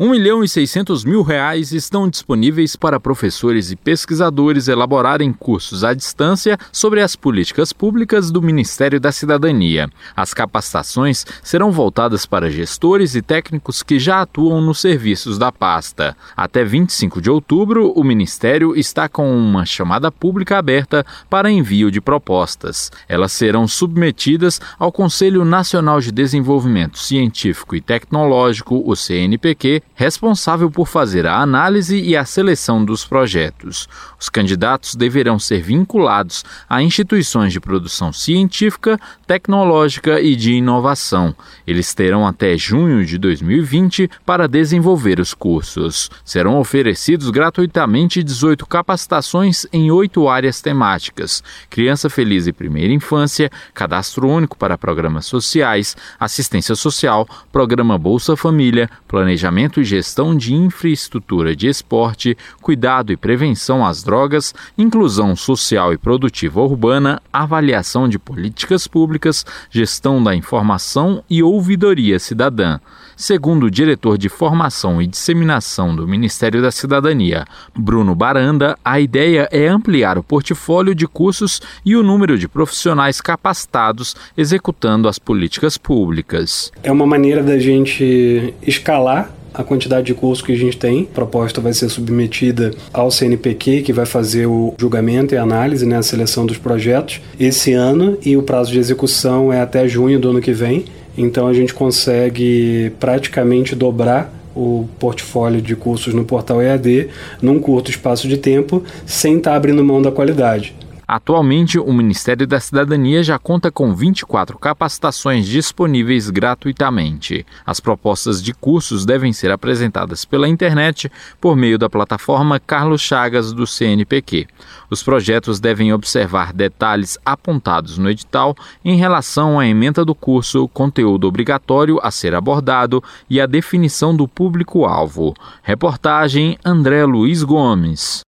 1 milhão e 600 mil reais estão disponíveis para professores e pesquisadores elaborarem cursos à distância sobre as políticas públicas do Ministério da Cidadania. As capacitações serão voltadas para gestores e técnicos que já atuam nos serviços da pasta. Até 25 de outubro, o Ministério está com uma chamada pública aberta para envio de propostas. Elas serão submetidas ao Conselho Nacional de Desenvolvimento Científico e Tecnológico, o CNPq, responsável por fazer a análise e a seleção dos projetos. Os candidatos deverão ser vinculados a instituições de produção científica, tecnológica e de inovação. Eles terão até junho de 2020 para desenvolver os cursos. Serão oferecidos gratuitamente 18 capacitações em oito áreas temáticas: criança feliz e primeira infância, cadastro único para programas sociais, assistência social, programa Bolsa Família, planejamento gestão de infraestrutura de esporte, cuidado e prevenção às drogas, inclusão social e produtiva urbana, avaliação de políticas públicas, gestão da informação e ouvidoria cidadã. Segundo o diretor de Formação e Disseminação do Ministério da Cidadania, Bruno Baranda, a ideia é ampliar o portfólio de cursos e o número de profissionais capacitados executando as políticas públicas. É uma maneira da gente escalar a quantidade de cursos que a gente tem. A proposta vai ser submetida ao CNPq, que vai fazer o julgamento e análise, né, a seleção dos projetos esse ano, e o prazo de execução é até junho do ano que vem. Então a gente consegue praticamente dobrar o portfólio de cursos no portal EAD num curto espaço de tempo, sem estar tá abrindo mão da qualidade. Atualmente, o Ministério da Cidadania já conta com 24 capacitações disponíveis gratuitamente. As propostas de cursos devem ser apresentadas pela internet por meio da plataforma Carlos Chagas do CNPq. Os projetos devem observar detalhes apontados no edital em relação à emenda do curso, conteúdo obrigatório a ser abordado e a definição do público-alvo. Reportagem André Luiz Gomes.